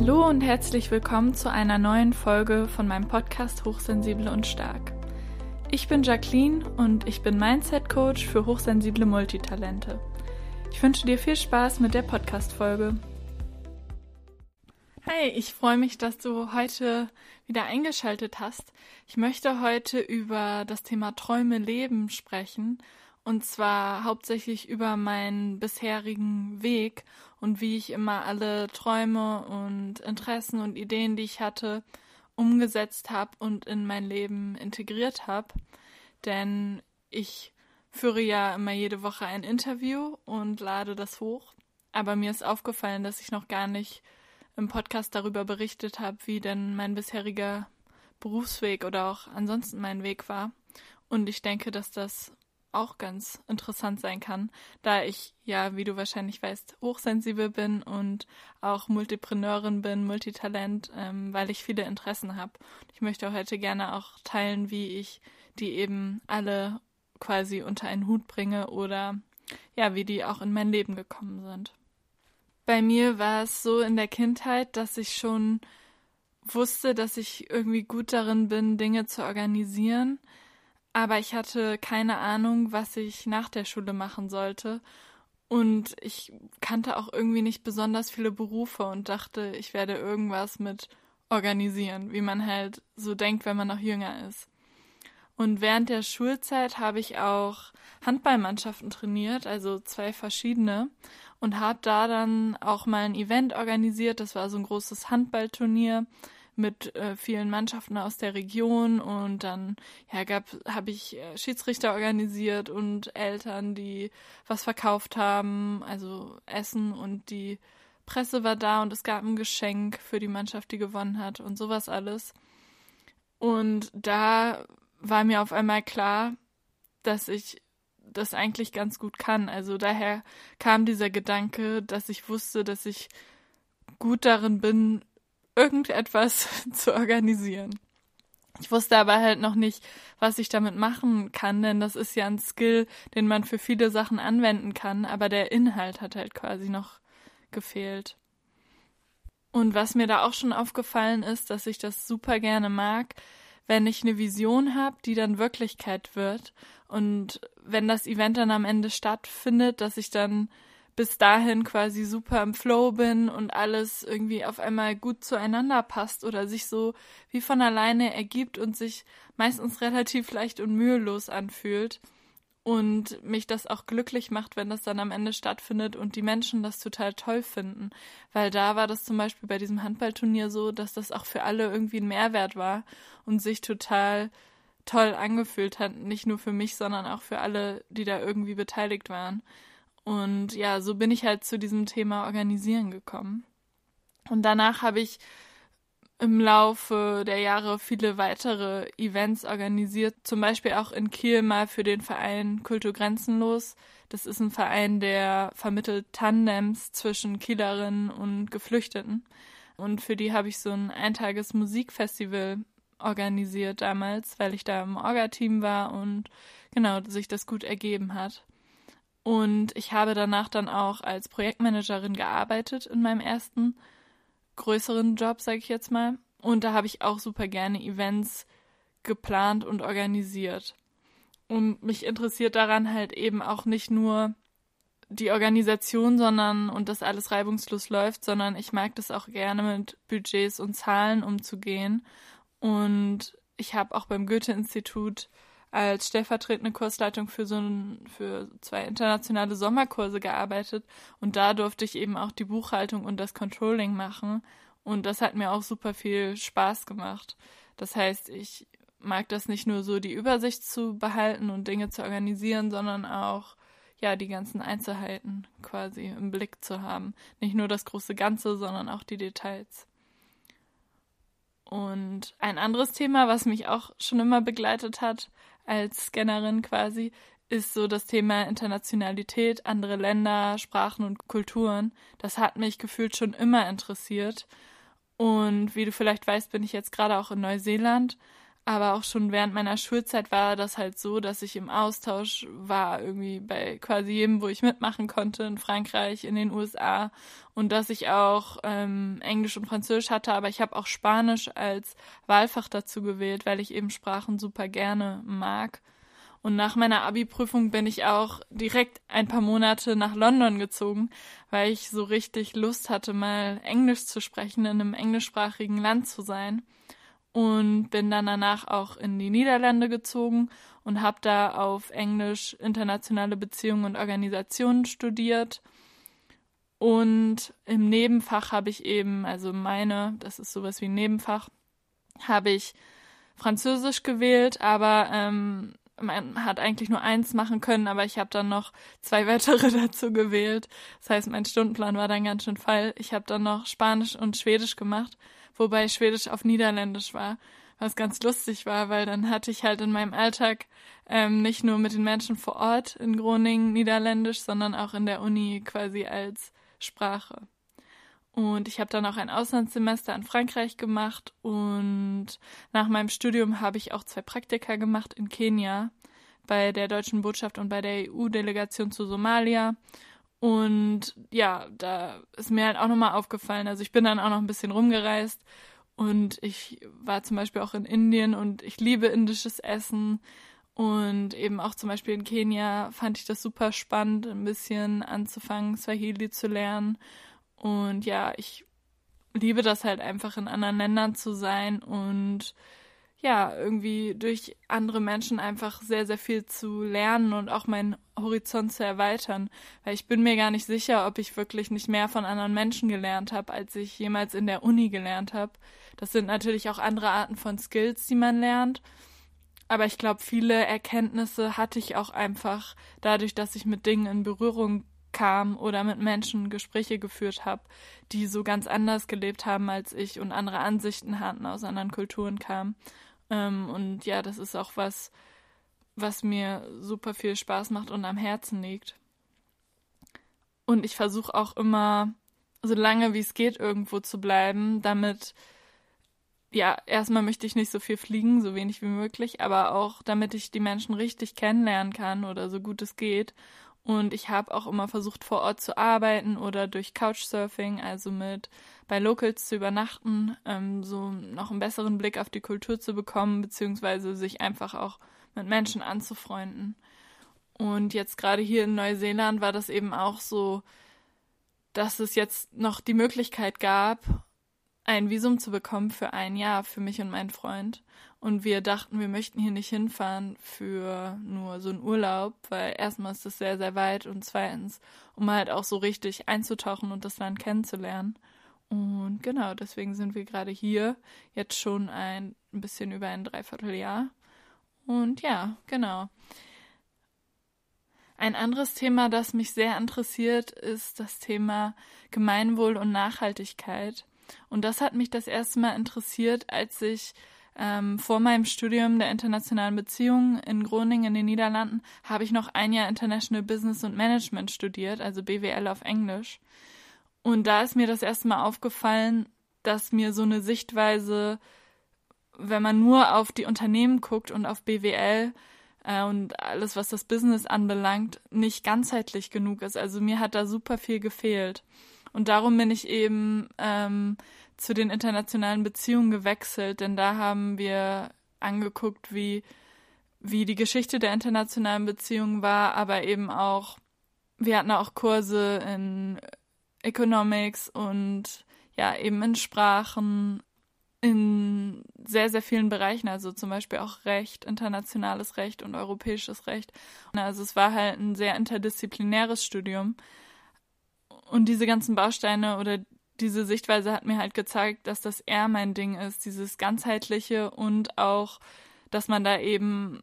Hallo und herzlich willkommen zu einer neuen Folge von meinem Podcast Hochsensible und Stark. Ich bin Jacqueline und ich bin Mindset Coach für hochsensible Multitalente. Ich wünsche dir viel Spaß mit der Podcast-Folge. Hi, ich freue mich, dass du heute wieder eingeschaltet hast. Ich möchte heute über das Thema Träume leben sprechen und zwar hauptsächlich über meinen bisherigen Weg und wie ich immer alle Träume und Interessen und Ideen, die ich hatte, umgesetzt habe und in mein Leben integriert habe. Denn ich führe ja immer jede Woche ein Interview und lade das hoch. Aber mir ist aufgefallen, dass ich noch gar nicht im Podcast darüber berichtet habe, wie denn mein bisheriger Berufsweg oder auch ansonsten mein Weg war. Und ich denke, dass das auch ganz interessant sein kann, da ich ja, wie du wahrscheinlich weißt, hochsensibel bin und auch Multipreneurin bin, Multitalent, ähm, weil ich viele Interessen habe. Ich möchte heute gerne auch teilen, wie ich die eben alle quasi unter einen Hut bringe oder ja, wie die auch in mein Leben gekommen sind. Bei mir war es so in der Kindheit, dass ich schon wusste, dass ich irgendwie gut darin bin, Dinge zu organisieren aber ich hatte keine Ahnung, was ich nach der Schule machen sollte. Und ich kannte auch irgendwie nicht besonders viele Berufe und dachte, ich werde irgendwas mit organisieren, wie man halt so denkt, wenn man noch jünger ist. Und während der Schulzeit habe ich auch Handballmannschaften trainiert, also zwei verschiedene, und habe da dann auch mal ein Event organisiert. Das war so ein großes Handballturnier mit äh, vielen Mannschaften aus der Region und dann ja habe ich äh, Schiedsrichter organisiert und Eltern, die was verkauft haben, also Essen und die Presse war da und es gab ein Geschenk für die Mannschaft, die gewonnen hat und sowas alles. Und da war mir auf einmal klar, dass ich das eigentlich ganz gut kann. Also daher kam dieser Gedanke, dass ich wusste, dass ich gut darin bin, irgendetwas zu organisieren. Ich wusste aber halt noch nicht, was ich damit machen kann, denn das ist ja ein Skill, den man für viele Sachen anwenden kann, aber der Inhalt hat halt quasi noch gefehlt. Und was mir da auch schon aufgefallen ist, dass ich das super gerne mag, wenn ich eine Vision habe, die dann Wirklichkeit wird und wenn das Event dann am Ende stattfindet, dass ich dann bis dahin quasi super im Flow bin und alles irgendwie auf einmal gut zueinander passt oder sich so wie von alleine ergibt und sich meistens relativ leicht und mühelos anfühlt und mich das auch glücklich macht, wenn das dann am Ende stattfindet und die Menschen das total toll finden. Weil da war das zum Beispiel bei diesem Handballturnier so, dass das auch für alle irgendwie ein Mehrwert war und sich total toll angefühlt hat. Nicht nur für mich, sondern auch für alle, die da irgendwie beteiligt waren. Und ja, so bin ich halt zu diesem Thema Organisieren gekommen. Und danach habe ich im Laufe der Jahre viele weitere Events organisiert, zum Beispiel auch in Kiel mal für den Verein Kultur Grenzenlos. Das ist ein Verein, der vermittelt Tandems zwischen Kielerinnen und Geflüchteten. Und für die habe ich so ein eintages Musikfestival organisiert damals, weil ich da im Orga-Team war und genau sich das gut ergeben hat. Und ich habe danach dann auch als Projektmanagerin gearbeitet in meinem ersten größeren Job, sage ich jetzt mal. Und da habe ich auch super gerne Events geplant und organisiert. Und mich interessiert daran halt eben auch nicht nur die Organisation, sondern und dass alles reibungslos läuft, sondern ich mag das auch gerne mit Budgets und Zahlen umzugehen. Und ich habe auch beim Goethe-Institut als stellvertretende Kursleitung für so ein, für zwei internationale Sommerkurse gearbeitet und da durfte ich eben auch die Buchhaltung und das Controlling machen und das hat mir auch super viel Spaß gemacht. Das heißt, ich mag das nicht nur so die Übersicht zu behalten und Dinge zu organisieren, sondern auch ja die ganzen Einzelheiten quasi im Blick zu haben. Nicht nur das große Ganze, sondern auch die Details. Und ein anderes Thema, was mich auch schon immer begleitet hat, als Scannerin quasi, ist so das Thema Internationalität, andere Länder, Sprachen und Kulturen. Das hat mich gefühlt schon immer interessiert. Und wie du vielleicht weißt, bin ich jetzt gerade auch in Neuseeland. Aber auch schon während meiner Schulzeit war das halt so, dass ich im Austausch war, irgendwie bei quasi jedem, wo ich mitmachen konnte, in Frankreich, in den USA und dass ich auch ähm, Englisch und Französisch hatte, aber ich habe auch Spanisch als Wahlfach dazu gewählt, weil ich eben Sprachen super gerne mag. Und nach meiner Abi-Prüfung bin ich auch direkt ein paar Monate nach London gezogen, weil ich so richtig Lust hatte, mal Englisch zu sprechen, in einem englischsprachigen Land zu sein. Und bin dann danach auch in die Niederlande gezogen und habe da auf Englisch internationale Beziehungen und Organisationen studiert. Und im Nebenfach habe ich eben, also meine, das ist sowas wie ein Nebenfach, habe ich Französisch gewählt, aber ähm, man hat eigentlich nur eins machen können, aber ich habe dann noch zwei weitere dazu gewählt. Das heißt, mein Stundenplan war dann ganz schön voll. Ich habe dann noch Spanisch und Schwedisch gemacht, wobei Schwedisch auf Niederländisch war, was ganz lustig war, weil dann hatte ich halt in meinem Alltag ähm, nicht nur mit den Menschen vor Ort in Groningen Niederländisch, sondern auch in der Uni quasi als Sprache. Und ich habe dann auch ein Auslandssemester in Frankreich gemacht und nach meinem Studium habe ich auch zwei Praktika gemacht in Kenia bei der deutschen Botschaft und bei der EU-Delegation zu Somalia. Und ja, da ist mir halt auch nochmal aufgefallen. Also ich bin dann auch noch ein bisschen rumgereist und ich war zum Beispiel auch in Indien und ich liebe indisches Essen. Und eben auch zum Beispiel in Kenia fand ich das super spannend, ein bisschen anzufangen, Swahili zu lernen. Und ja, ich liebe das halt einfach in anderen Ländern zu sein und ja, irgendwie durch andere Menschen einfach sehr, sehr viel zu lernen und auch meinen Horizont zu erweitern. Weil ich bin mir gar nicht sicher, ob ich wirklich nicht mehr von anderen Menschen gelernt habe, als ich jemals in der Uni gelernt habe. Das sind natürlich auch andere Arten von Skills, die man lernt. Aber ich glaube, viele Erkenntnisse hatte ich auch einfach dadurch, dass ich mit Dingen in Berührung kam oder mit Menschen Gespräche geführt habe, die so ganz anders gelebt haben als ich und andere Ansichten hatten, aus anderen Kulturen kamen. Ähm, und ja, das ist auch was, was mir super viel Spaß macht und am Herzen liegt. Und ich versuche auch immer, so lange wie es geht, irgendwo zu bleiben, damit, ja, erstmal möchte ich nicht so viel fliegen, so wenig wie möglich, aber auch damit ich die Menschen richtig kennenlernen kann oder so gut es geht und ich habe auch immer versucht, vor Ort zu arbeiten oder durch Couchsurfing, also mit bei Locals zu übernachten, ähm, so noch einen besseren Blick auf die Kultur zu bekommen, beziehungsweise sich einfach auch mit Menschen anzufreunden. Und jetzt gerade hier in Neuseeland war das eben auch so, dass es jetzt noch die Möglichkeit gab, ein Visum zu bekommen für ein Jahr für mich und meinen Freund. Und wir dachten, wir möchten hier nicht hinfahren für nur so einen Urlaub, weil erstmal ist das sehr, sehr weit und zweitens, um halt auch so richtig einzutauchen und das Land kennenzulernen. Und genau, deswegen sind wir gerade hier, jetzt schon ein, bisschen über ein Dreivierteljahr. Und ja, genau. Ein anderes Thema, das mich sehr interessiert, ist das Thema Gemeinwohl und Nachhaltigkeit. Und das hat mich das erste Mal interessiert, als ich ähm, vor meinem Studium der internationalen Beziehungen in Groningen in den Niederlanden habe ich noch ein Jahr International Business und Management studiert, also BWL auf Englisch. Und da ist mir das erste Mal aufgefallen, dass mir so eine Sichtweise, wenn man nur auf die Unternehmen guckt und auf BWL äh, und alles, was das Business anbelangt, nicht ganzheitlich genug ist. Also mir hat da super viel gefehlt. Und darum bin ich eben ähm, zu den internationalen Beziehungen gewechselt, denn da haben wir angeguckt, wie, wie die Geschichte der internationalen Beziehungen war, aber eben auch, wir hatten auch Kurse in Economics und ja, eben in Sprachen, in sehr, sehr vielen Bereichen, also zum Beispiel auch Recht, internationales Recht und europäisches Recht. Also es war halt ein sehr interdisziplinäres Studium. Und diese ganzen Bausteine oder diese Sichtweise hat mir halt gezeigt, dass das eher mein Ding ist, dieses ganzheitliche und auch, dass man da eben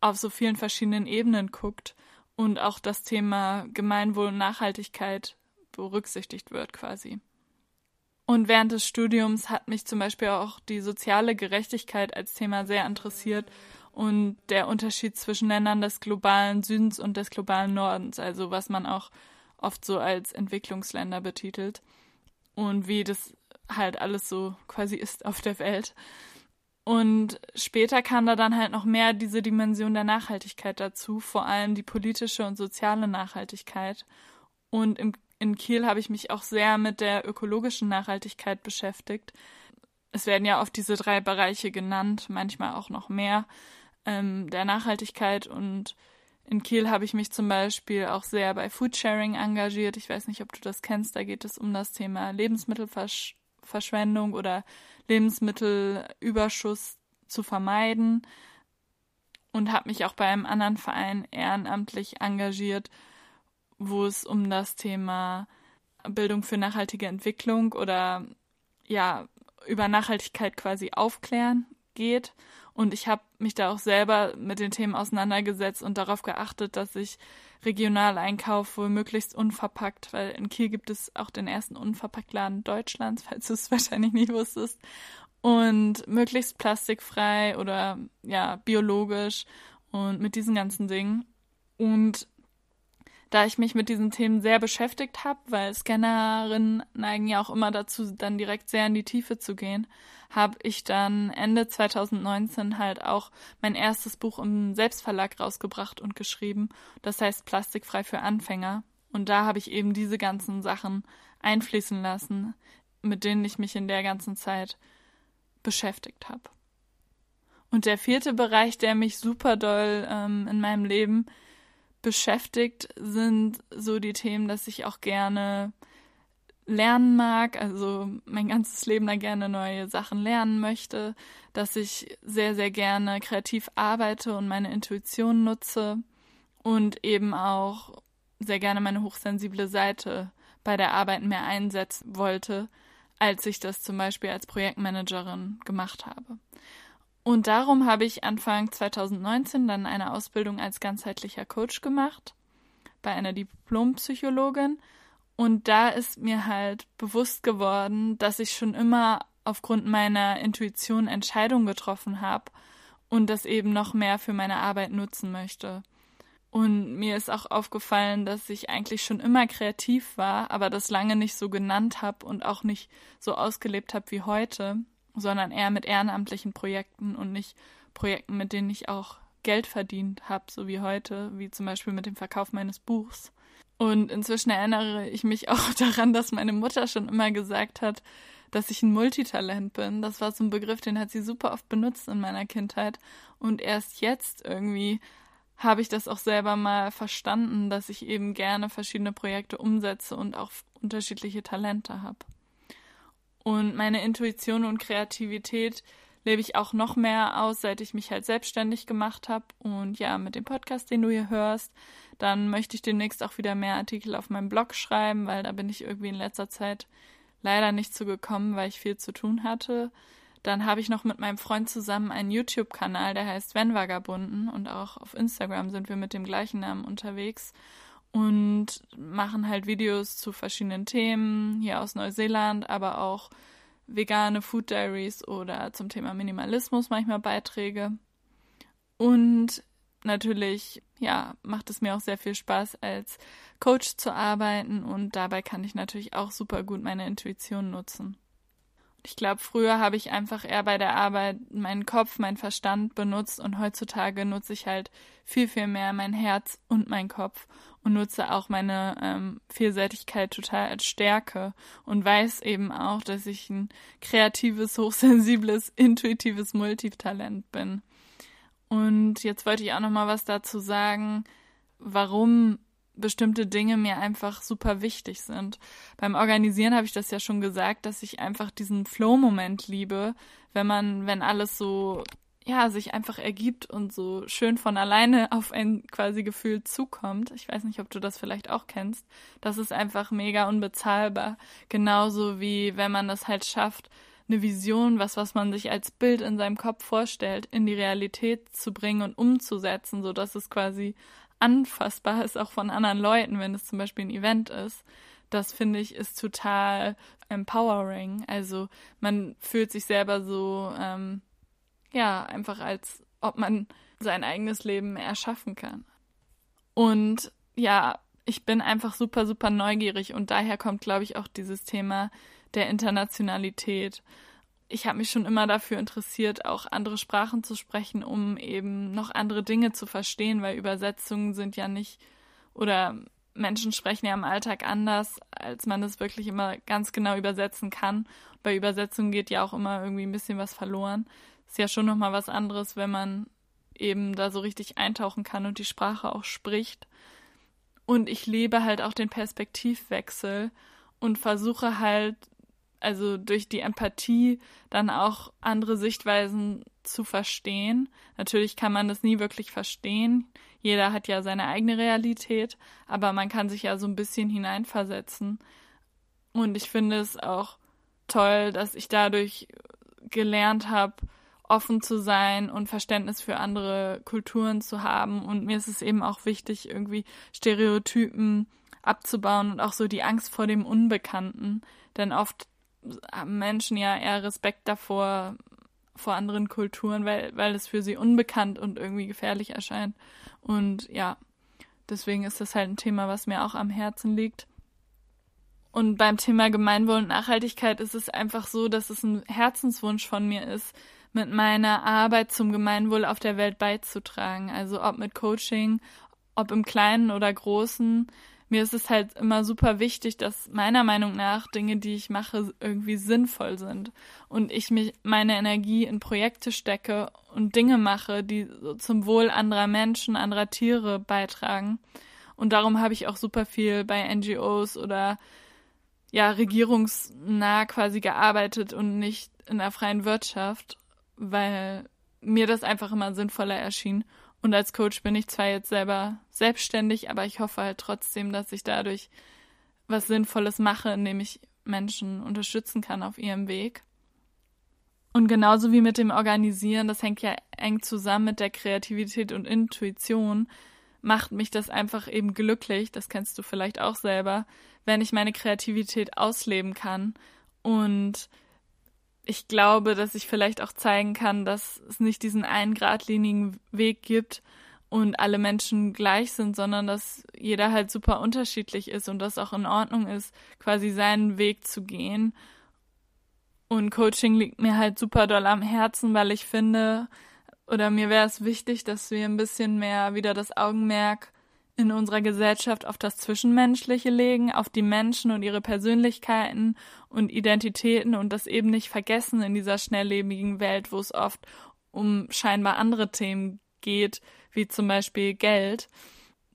auf so vielen verschiedenen Ebenen guckt und auch das Thema Gemeinwohl und Nachhaltigkeit berücksichtigt wird quasi. Und während des Studiums hat mich zum Beispiel auch die soziale Gerechtigkeit als Thema sehr interessiert und der Unterschied zwischen Ländern des globalen Südens und des globalen Nordens, also was man auch oft so als Entwicklungsländer betitelt und wie das halt alles so quasi ist auf der Welt. Und später kam da dann halt noch mehr diese Dimension der Nachhaltigkeit dazu, vor allem die politische und soziale Nachhaltigkeit. Und im, in Kiel habe ich mich auch sehr mit der ökologischen Nachhaltigkeit beschäftigt. Es werden ja oft diese drei Bereiche genannt, manchmal auch noch mehr ähm, der Nachhaltigkeit. Und in Kiel habe ich mich zum Beispiel auch sehr bei Foodsharing engagiert. Ich weiß nicht, ob du das kennst. Da geht es um das Thema Lebensmittelverschwendung oder Lebensmittelüberschuss zu vermeiden. Und habe mich auch bei einem anderen Verein ehrenamtlich engagiert, wo es um das Thema Bildung für nachhaltige Entwicklung oder ja, über Nachhaltigkeit quasi aufklären geht. Und ich habe mich da auch selber mit den Themen auseinandergesetzt und darauf geachtet, dass ich regional einkaufe, möglichst unverpackt, weil in Kiel gibt es auch den ersten Unverpacktladen Deutschlands, falls du es wahrscheinlich nicht wusstest. Und möglichst plastikfrei oder ja, biologisch und mit diesen ganzen Dingen. Und da ich mich mit diesen Themen sehr beschäftigt habe, weil Scannerinnen neigen ja auch immer dazu, dann direkt sehr in die Tiefe zu gehen, habe ich dann Ende 2019 halt auch mein erstes Buch im Selbstverlag rausgebracht und geschrieben. Das heißt Plastikfrei für Anfänger. Und da habe ich eben diese ganzen Sachen einfließen lassen, mit denen ich mich in der ganzen Zeit beschäftigt habe. Und der vierte Bereich, der mich super doll ähm, in meinem Leben beschäftigt, sind so die Themen, dass ich auch gerne lernen mag, also mein ganzes Leben da gerne neue Sachen lernen möchte, dass ich sehr, sehr gerne kreativ arbeite und meine Intuition nutze und eben auch sehr gerne meine hochsensible Seite bei der Arbeit mehr einsetzen wollte, als ich das zum Beispiel als Projektmanagerin gemacht habe. Und darum habe ich Anfang 2019 dann eine Ausbildung als ganzheitlicher Coach gemacht bei einer Diplompsychologin. Und da ist mir halt bewusst geworden, dass ich schon immer aufgrund meiner Intuition Entscheidungen getroffen habe und das eben noch mehr für meine Arbeit nutzen möchte. Und mir ist auch aufgefallen, dass ich eigentlich schon immer kreativ war, aber das lange nicht so genannt habe und auch nicht so ausgelebt habe wie heute sondern eher mit ehrenamtlichen Projekten und nicht Projekten, mit denen ich auch Geld verdient habe, so wie heute, wie zum Beispiel mit dem Verkauf meines Buchs. Und inzwischen erinnere ich mich auch daran, dass meine Mutter schon immer gesagt hat, dass ich ein Multitalent bin. Das war so ein Begriff, den hat sie super oft benutzt in meiner Kindheit. Und erst jetzt irgendwie habe ich das auch selber mal verstanden, dass ich eben gerne verschiedene Projekte umsetze und auch unterschiedliche Talente habe. Und meine Intuition und Kreativität lebe ich auch noch mehr aus, seit ich mich halt selbstständig gemacht habe. Und ja, mit dem Podcast, den du hier hörst, dann möchte ich demnächst auch wieder mehr Artikel auf meinem Blog schreiben, weil da bin ich irgendwie in letzter Zeit leider nicht zu gekommen, weil ich viel zu tun hatte. Dann habe ich noch mit meinem Freund zusammen einen YouTube-Kanal, der heißt Wenn Vagabunden und auch auf Instagram sind wir mit dem gleichen Namen unterwegs und machen halt Videos zu verschiedenen Themen hier aus Neuseeland, aber auch vegane Food Diaries oder zum Thema Minimalismus manchmal Beiträge. Und natürlich, ja, macht es mir auch sehr viel Spaß, als Coach zu arbeiten und dabei kann ich natürlich auch super gut meine Intuition nutzen. Ich glaube, früher habe ich einfach eher bei der Arbeit meinen Kopf, meinen Verstand benutzt und heutzutage nutze ich halt viel, viel mehr mein Herz und meinen Kopf und nutze auch meine ähm, Vielseitigkeit total als Stärke und weiß eben auch, dass ich ein kreatives, hochsensibles, intuitives Multitalent bin. Und jetzt wollte ich auch noch mal was dazu sagen, warum bestimmte Dinge mir einfach super wichtig sind. Beim Organisieren habe ich das ja schon gesagt, dass ich einfach diesen Flow-Moment liebe, wenn man, wenn alles so, ja, sich einfach ergibt und so schön von alleine auf ein quasi Gefühl zukommt. Ich weiß nicht, ob du das vielleicht auch kennst. Das ist einfach mega unbezahlbar. Genauso wie wenn man das halt schafft, eine Vision, was, was man sich als Bild in seinem Kopf vorstellt, in die Realität zu bringen und umzusetzen, so dass es quasi anfassbar ist, auch von anderen Leuten, wenn es zum Beispiel ein Event ist. Das finde ich ist total empowering. Also man fühlt sich selber so, ähm, ja, einfach als ob man sein eigenes Leben erschaffen kann. Und ja, ich bin einfach super, super neugierig und daher kommt, glaube ich, auch dieses Thema der Internationalität. Ich habe mich schon immer dafür interessiert, auch andere Sprachen zu sprechen, um eben noch andere Dinge zu verstehen, weil Übersetzungen sind ja nicht oder Menschen sprechen ja im Alltag anders, als man es wirklich immer ganz genau übersetzen kann. Bei Übersetzungen geht ja auch immer irgendwie ein bisschen was verloren. Ist ja schon nochmal was anderes, wenn man eben da so richtig eintauchen kann und die Sprache auch spricht. Und ich lebe halt auch den Perspektivwechsel und versuche halt, also durch die Empathie dann auch andere Sichtweisen zu verstehen. Natürlich kann man das nie wirklich verstehen. Jeder hat ja seine eigene Realität, aber man kann sich ja so ein bisschen hineinversetzen. Und ich finde es auch toll, dass ich dadurch gelernt habe, offen zu sein und Verständnis für andere Kulturen zu haben. Und mir ist es eben auch wichtig, irgendwie Stereotypen abzubauen und auch so die Angst vor dem Unbekannten. Denn oft haben Menschen ja eher Respekt davor, vor anderen Kulturen, weil, weil es für sie unbekannt und irgendwie gefährlich erscheint. Und ja, deswegen ist das halt ein Thema, was mir auch am Herzen liegt. Und beim Thema Gemeinwohl und Nachhaltigkeit ist es einfach so, dass es ein Herzenswunsch von mir ist, mit meiner Arbeit zum Gemeinwohl auf der Welt beizutragen. Also ob mit Coaching, ob im Kleinen oder Großen, mir ist es halt immer super wichtig, dass meiner Meinung nach Dinge, die ich mache, irgendwie sinnvoll sind und ich mich meine Energie in Projekte stecke und Dinge mache, die zum Wohl anderer Menschen, anderer Tiere beitragen. Und darum habe ich auch super viel bei NGOs oder ja, regierungsnah quasi gearbeitet und nicht in der freien Wirtschaft, weil mir das einfach immer sinnvoller erschien. Und als Coach bin ich zwar jetzt selber selbstständig, aber ich hoffe halt trotzdem, dass ich dadurch was Sinnvolles mache, indem ich Menschen unterstützen kann auf ihrem Weg. Und genauso wie mit dem Organisieren, das hängt ja eng zusammen mit der Kreativität und Intuition, macht mich das einfach eben glücklich, das kennst du vielleicht auch selber, wenn ich meine Kreativität ausleben kann und ich glaube, dass ich vielleicht auch zeigen kann, dass es nicht diesen einen geradlinigen Weg gibt und alle Menschen gleich sind, sondern dass jeder halt super unterschiedlich ist und dass auch in Ordnung ist, quasi seinen Weg zu gehen. Und Coaching liegt mir halt super doll am Herzen, weil ich finde, oder mir wäre es wichtig, dass wir ein bisschen mehr wieder das Augenmerk in unserer Gesellschaft auf das Zwischenmenschliche legen, auf die Menschen und ihre Persönlichkeiten und Identitäten und das eben nicht vergessen in dieser schnelllebigen Welt, wo es oft um scheinbar andere Themen geht, wie zum Beispiel Geld.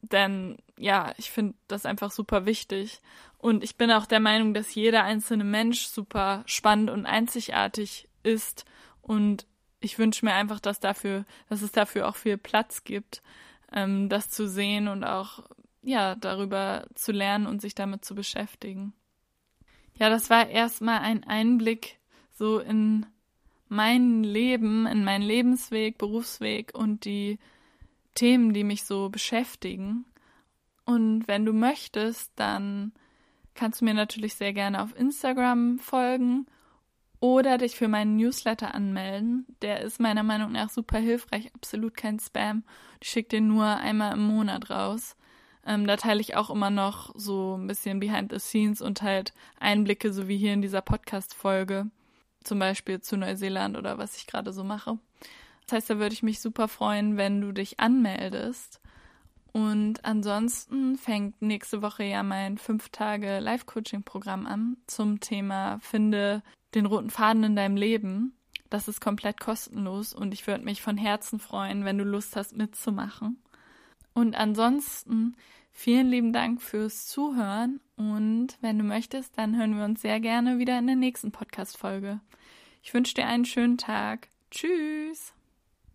Denn ja, ich finde das einfach super wichtig. Und ich bin auch der Meinung, dass jeder einzelne Mensch super spannend und einzigartig ist. Und ich wünsche mir einfach, dass dafür, dass es dafür auch viel Platz gibt ähm, das zu sehen und auch ja darüber zu lernen und sich damit zu beschäftigen. Ja, das war erstmal ein Einblick so in mein Leben, in meinen Lebensweg, Berufsweg und die Themen, die mich so beschäftigen. Und wenn du möchtest, dann kannst du mir natürlich sehr gerne auf Instagram folgen oder dich für meinen Newsletter anmelden. Der ist meiner Meinung nach super hilfreich, absolut kein Spam. Ich schicke den nur einmal im Monat raus. Ähm, da teile ich auch immer noch so ein bisschen behind the scenes und halt Einblicke, so wie hier in dieser Podcast-Folge. Zum Beispiel zu Neuseeland oder was ich gerade so mache. Das heißt, da würde ich mich super freuen, wenn du dich anmeldest. Und ansonsten fängt nächste Woche ja mein fünf Tage Live-Coaching-Programm an zum Thema Finde den roten Faden in deinem Leben. Das ist komplett kostenlos und ich würde mich von Herzen freuen, wenn du Lust hast mitzumachen. Und ansonsten vielen lieben Dank fürs Zuhören und wenn du möchtest, dann hören wir uns sehr gerne wieder in der nächsten Podcast-Folge. Ich wünsche dir einen schönen Tag. Tschüss!